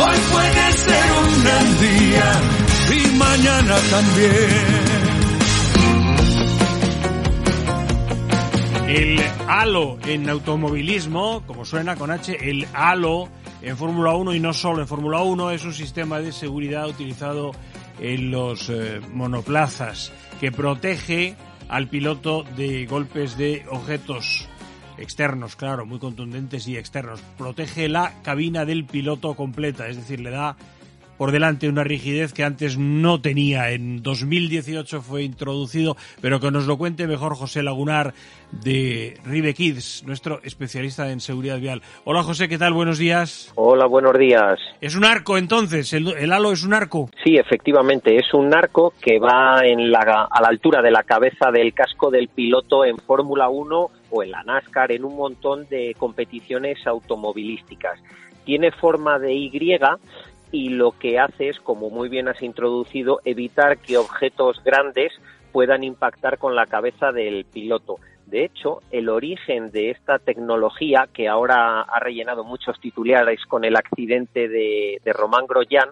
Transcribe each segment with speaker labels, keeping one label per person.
Speaker 1: Hoy puede ser un gran día y mañana también.
Speaker 2: El halo en automovilismo, como suena con H, el halo en Fórmula 1 y no solo en Fórmula 1, es un sistema de seguridad utilizado en los eh, monoplazas que protege al piloto de golpes de objetos externos, claro, muy contundentes y externos. Protege la cabina del piloto completa, es decir, le da por delante una rigidez que antes no tenía. En 2018 fue introducido, pero que nos lo cuente mejor José Lagunar de Rive Kids, nuestro especialista en seguridad vial. Hola José, ¿qué tal? Buenos días.
Speaker 3: Hola, buenos días.
Speaker 2: Es un arco entonces, el, halo es un arco.
Speaker 3: Sí, efectivamente, es un arco que va en la, a la altura de la cabeza del casco del piloto en Fórmula 1 o en la NASCAR, en un montón de competiciones automovilísticas. Tiene forma de Y y lo que hace es, como muy bien has introducido, evitar que objetos grandes puedan impactar con la cabeza del piloto. De hecho, el origen de esta tecnología, que ahora ha rellenado muchos titulares con el accidente de, de Román Grosjean,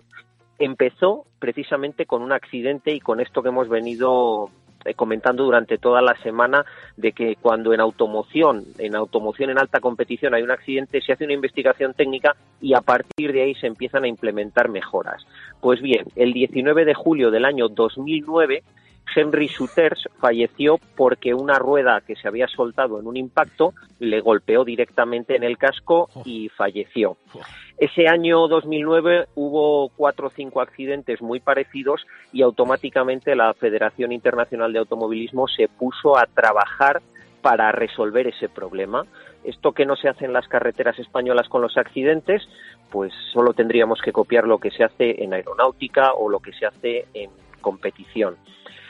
Speaker 3: empezó precisamente con un accidente y con esto que hemos venido comentando durante toda la semana de que cuando en automoción, en automoción en alta competición hay un accidente, se hace una investigación técnica y a partir de ahí se empiezan a implementar mejoras. Pues bien, el 19 de julio del año 2009 Henry Suters falleció porque una rueda que se había soltado en un impacto le golpeó directamente en el casco y falleció. Ese año 2009 hubo cuatro o cinco accidentes muy parecidos y automáticamente la Federación Internacional de Automovilismo se puso a trabajar para resolver ese problema. Esto que no se hace en las carreteras españolas con los accidentes, pues solo tendríamos que copiar lo que se hace en aeronáutica o lo que se hace en competición.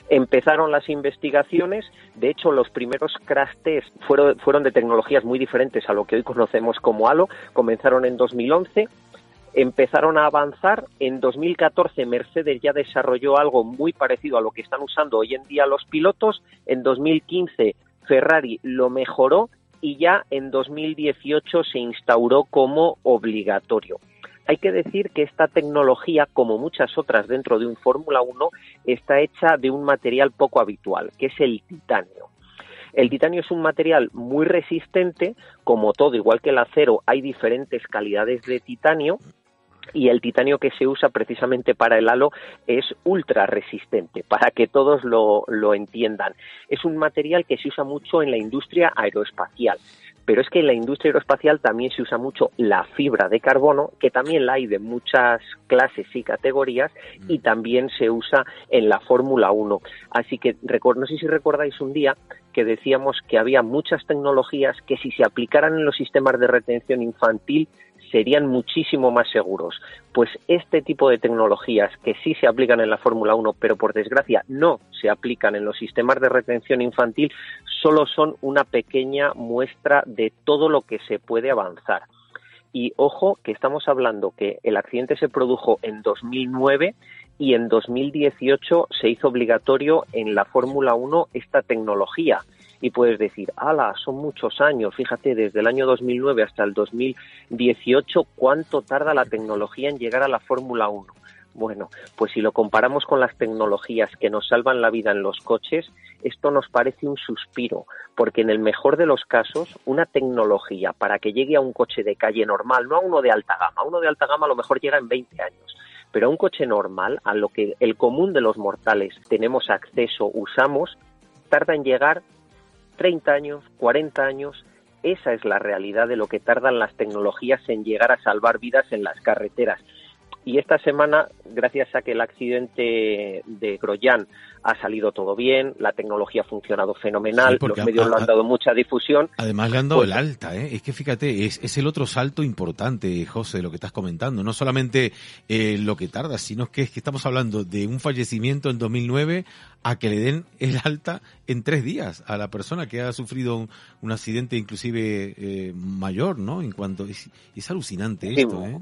Speaker 3: Empezaron las investigaciones, de hecho los primeros crash tests fueron, fueron de tecnologías muy diferentes a lo que hoy conocemos como halo, comenzaron en 2011 empezaron a avanzar. En 2014 Mercedes ya desarrolló algo muy parecido a lo que están usando hoy en día los pilotos. En 2015 Ferrari lo mejoró y ya en 2018 se instauró como obligatorio. Hay que decir que esta tecnología, como muchas otras dentro de un Fórmula 1, está hecha de un material poco habitual, que es el titanio. El titanio es un material muy resistente, como todo, igual que el acero, hay diferentes calidades de titanio y el titanio que se usa precisamente para el halo es ultra resistente, para que todos lo, lo, entiendan. Es un material que se usa mucho en la industria aeroespacial. Pero es que en la industria aeroespacial también se usa mucho la fibra de carbono, que también la hay de muchas clases y categorías, y también se usa en la Fórmula 1. Así que no sé si recordáis un día que decíamos que había muchas tecnologías que si se aplicaran en los sistemas de retención infantil serían muchísimo más seguros. Pues este tipo de tecnologías que sí se aplican en la Fórmula 1, pero por desgracia no se aplican en los sistemas de retención infantil, solo son una pequeña muestra de todo lo que se puede avanzar. Y ojo que estamos hablando que el accidente se produjo en 2009 y en 2018 se hizo obligatorio en la Fórmula 1 esta tecnología y puedes decir, ala, son muchos años, fíjate, desde el año 2009 hasta el 2018, ¿cuánto tarda la tecnología en llegar a la Fórmula 1? Bueno, pues si lo comparamos con las tecnologías que nos salvan la vida en los coches, esto nos parece un suspiro, porque en el mejor de los casos, una tecnología para que llegue a un coche de calle normal, no a uno de alta gama, uno de alta gama a lo mejor llega en 20 años, pero a un coche normal, a lo que el común de los mortales tenemos acceso, usamos, tarda en llegar 30 años, 40 años, esa es la realidad de lo que tardan las tecnologías en llegar a salvar vidas en las carreteras. Y esta semana, gracias a que el accidente de Groyan ha salido todo bien, la tecnología ha funcionado fenomenal, los medios le han dado mucha difusión.
Speaker 4: Además le han dado pues el alta, ¿eh? es que fíjate, es, es, el otro salto importante, José, lo que estás comentando. No solamente eh, lo que tarda, sino que es que estamos hablando de un fallecimiento en 2009 a que le den el alta en tres días a la persona que ha sufrido un, accidente inclusive eh, mayor, ¿no? En cuanto es, es alucinante esto, ¿eh?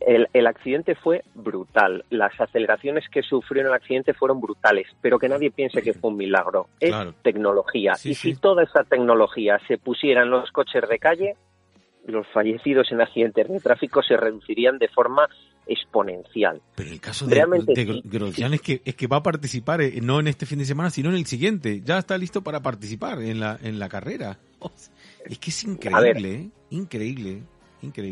Speaker 3: El, el, accidente fue brutal. Las aceleraciones que sufrió en el accidente fueron brutales, pero que nadie piense que fue un milagro. Es tecnología. y si toda esa tecnología se pusiera en los coches de calle, los fallecidos en accidentes de tráfico se reducirían de forma exponencial.
Speaker 4: Pero el caso de, Realmente, es, que, es que va a participar eh, no en este fin de semana, sino en el siguiente. Ya está listo para participar en la, en la carrera. Es que es increíble, ¿eh? increíble.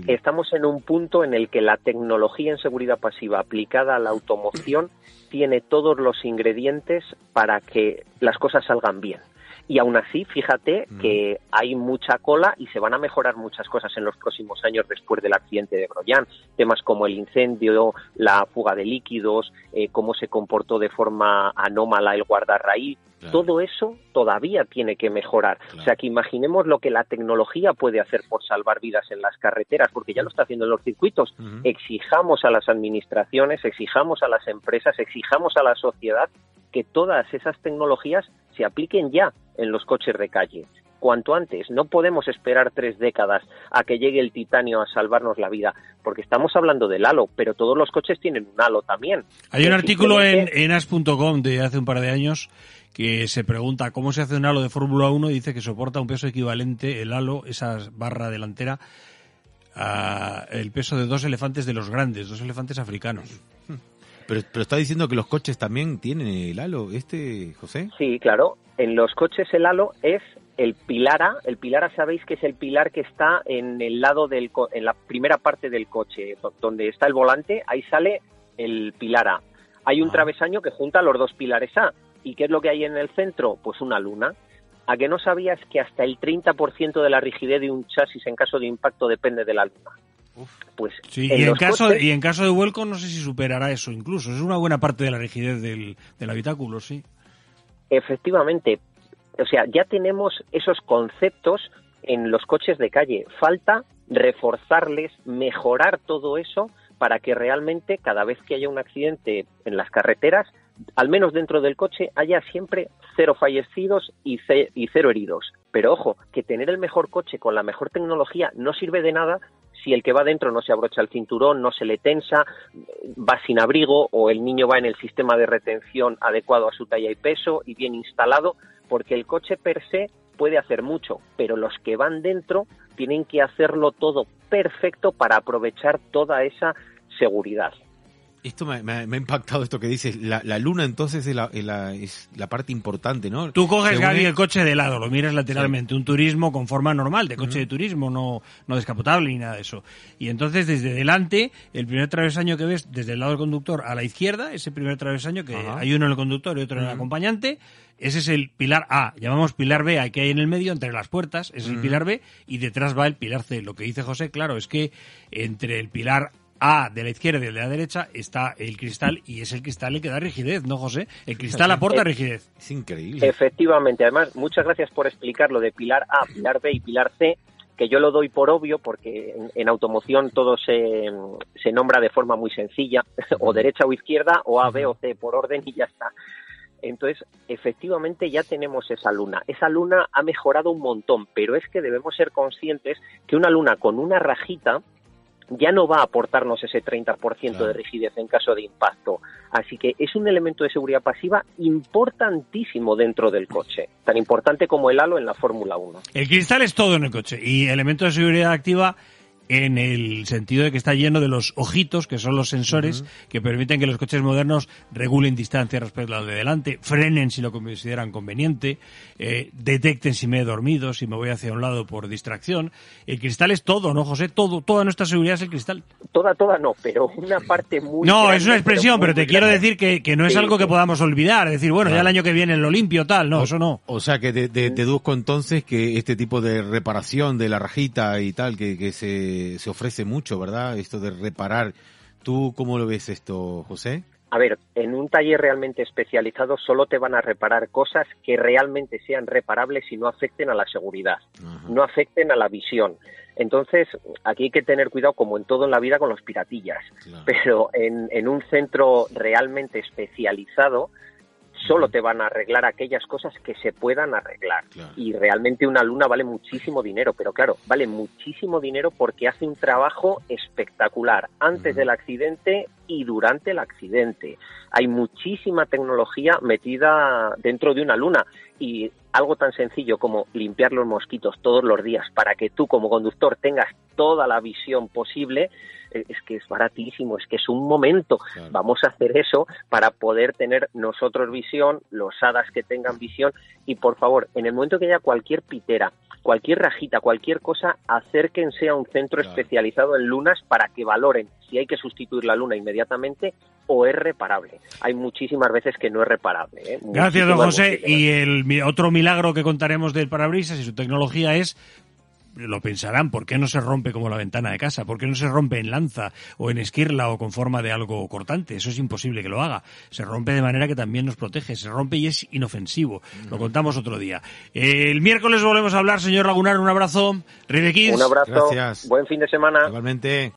Speaker 3: Estamos en un punto en el que la tecnología en seguridad pasiva aplicada a la automoción tiene todos los ingredientes para que las cosas salgan bien. Y aún así, fíjate mm. que hay mucha cola y se van a mejorar muchas cosas en los próximos años después del accidente de Groyan. Temas como el incendio, la fuga de líquidos, eh, cómo se comportó de forma anómala el guardarraíl. Todo eso todavía tiene que mejorar. O sea, que imaginemos lo que la tecnología puede hacer por salvar vidas en las carreteras, porque ya lo está haciendo en los circuitos. Exijamos a las administraciones, exijamos a las empresas, exijamos a la sociedad que todas esas tecnologías se apliquen ya en los coches de calle. Cuanto antes, no podemos esperar tres décadas a que llegue el titanio a salvarnos la vida, porque estamos hablando del halo, pero todos los coches tienen un halo también.
Speaker 2: Hay un artículo en, en as.com de hace un par de años que se pregunta cómo se hace un halo de Fórmula 1 y dice que soporta un peso equivalente, el halo, esa barra delantera, a el peso de dos elefantes de los grandes, dos elefantes africanos.
Speaker 4: Pero, pero está diciendo que los coches también tienen el halo, este, José.
Speaker 3: Sí, claro. En los coches el halo es el pilar A. El pilar A sabéis que es el pilar que está en el lado del, en la primera parte del coche, donde está el volante, ahí sale el pilar A. Hay un ah. travesaño que junta los dos pilares A. ¿Y qué es lo que hay en el centro? Pues una luna. ¿A que no sabías que hasta el 30% de la rigidez de un chasis en caso de impacto depende de la luna?
Speaker 2: Pues sí, y, en caso, y en caso de vuelco no sé si superará eso incluso. Es una buena parte de la rigidez del, del habitáculo, sí.
Speaker 3: Efectivamente. O sea, ya tenemos esos conceptos en los coches de calle. Falta reforzarles, mejorar todo eso para que realmente cada vez que haya un accidente en las carreteras, al menos dentro del coche, haya siempre cero fallecidos y, y cero heridos. Pero ojo, que tener el mejor coche con la mejor tecnología no sirve de nada si el que va dentro no se abrocha el cinturón, no se le tensa, va sin abrigo o el niño va en el sistema de retención adecuado a su talla y peso y bien instalado, porque el coche per se puede hacer mucho, pero los que van dentro tienen que hacerlo todo perfecto para aprovechar toda esa seguridad.
Speaker 4: Esto me, ha impactado esto que dices. La, luna entonces es la, es la, parte importante, ¿no?
Speaker 2: Tú coges, Gaby, el coche de lado, lo miras lateralmente. Un turismo con forma normal, de coche de turismo, no, no descapotable ni nada de eso. Y entonces desde delante, el primer travesaño que ves desde el lado del conductor a la izquierda, ese primer travesaño que hay uno en el conductor y otro en el acompañante, ese es el pilar A. Llamamos pilar B, aquí hay en el medio, entre las puertas, es el pilar B, y detrás va el pilar C. Lo que dice José, claro, es que entre el pilar a de la izquierda y el de la derecha está el cristal y es el cristal el que da rigidez, ¿no, José? El cristal aporta rigidez.
Speaker 4: Es increíble.
Speaker 3: Efectivamente. Además, muchas gracias por explicar lo de pilar A, pilar B y pilar C, que yo lo doy por obvio porque en, automoción todo se, se, nombra de forma muy sencilla, o derecha o izquierda, o A, B o C por orden y ya está. Entonces, efectivamente ya tenemos esa luna. Esa luna ha mejorado un montón, pero es que debemos ser conscientes que una luna con una rajita, ya no va a aportarnos ese 30% de rigidez en caso de impacto. Así que es un elemento de seguridad pasiva importantísimo dentro del coche, tan importante como el halo en la Fórmula 1.
Speaker 2: El cristal es todo en el coche y elemento de seguridad activa en el sentido de que está lleno de los ojitos, que son los sensores que permiten que los coches modernos regulen distancia respecto al de delante, frenen si lo consideran conveniente, eh, detecten si me he dormido, si me voy hacia un lado por distracción. El cristal es todo, ¿no, José? Todo, toda nuestra seguridad es el cristal.
Speaker 3: Toda, toda no, pero una parte muy.
Speaker 2: No, es una expresión, pero, te quiero decir que, que no es algo que podamos olvidar. decir, bueno, ya el año que viene lo limpio, tal. No, eso no.
Speaker 4: O sea que deduzco entonces que este tipo de reparación de la rajita y tal, que, que se se, ofrece mucho, ¿verdad? Esto de reparar ¿Tú cómo lo ves esto, José?
Speaker 3: A ver, en un taller realmente especializado solo te van a reparar cosas que realmente sean reparables y no afecten a la seguridad, no afecten a la visión. Entonces, aquí hay que tener cuidado, como en todo en la vida, con los piratillas. Pero en, en un centro realmente especializado, solo te van a arreglar aquellas cosas que se puedan arreglar. Y realmente una luna vale muchísimo dinero, pero claro, vale muchísimo dinero porque hace un trabajo espectacular. Antes del accidente y durante el accidente. Hay muchísima tecnología metida dentro de una luna y algo tan sencillo como limpiar los mosquitos todos los días para que tú como conductor tengas toda la visión posible, eh, es que es baratísimo, es que es un momento. Vamos a hacer eso para poder tener nosotros visión, los hadas que tengan visión y por favor, en el momento que haya cualquier pitera, cualquier rajita, cualquier cosa, acérquense a un centro especializado en lunas para que valoren si hay que sustituir la luna inmediatamente o es reparable. Hay muchísimas veces que no es reparable. ¿eh?
Speaker 2: Gracias, don José. Y el otro milagro que contaremos del parabrisas y su tecnología es lo pensarán, ¿por qué no se rompe como la ventana de casa? ¿Por qué no se rompe en lanza o en esquirla o con forma de algo cortante? Eso es imposible que lo haga. Se rompe de manera que también nos protege. Se rompe y es inofensivo. Lo contamos otro día. El miércoles volvemos a hablar, señor Lagunar. Un abrazo.
Speaker 3: Un abrazo. Buen fin de semana.
Speaker 4: Igualmente.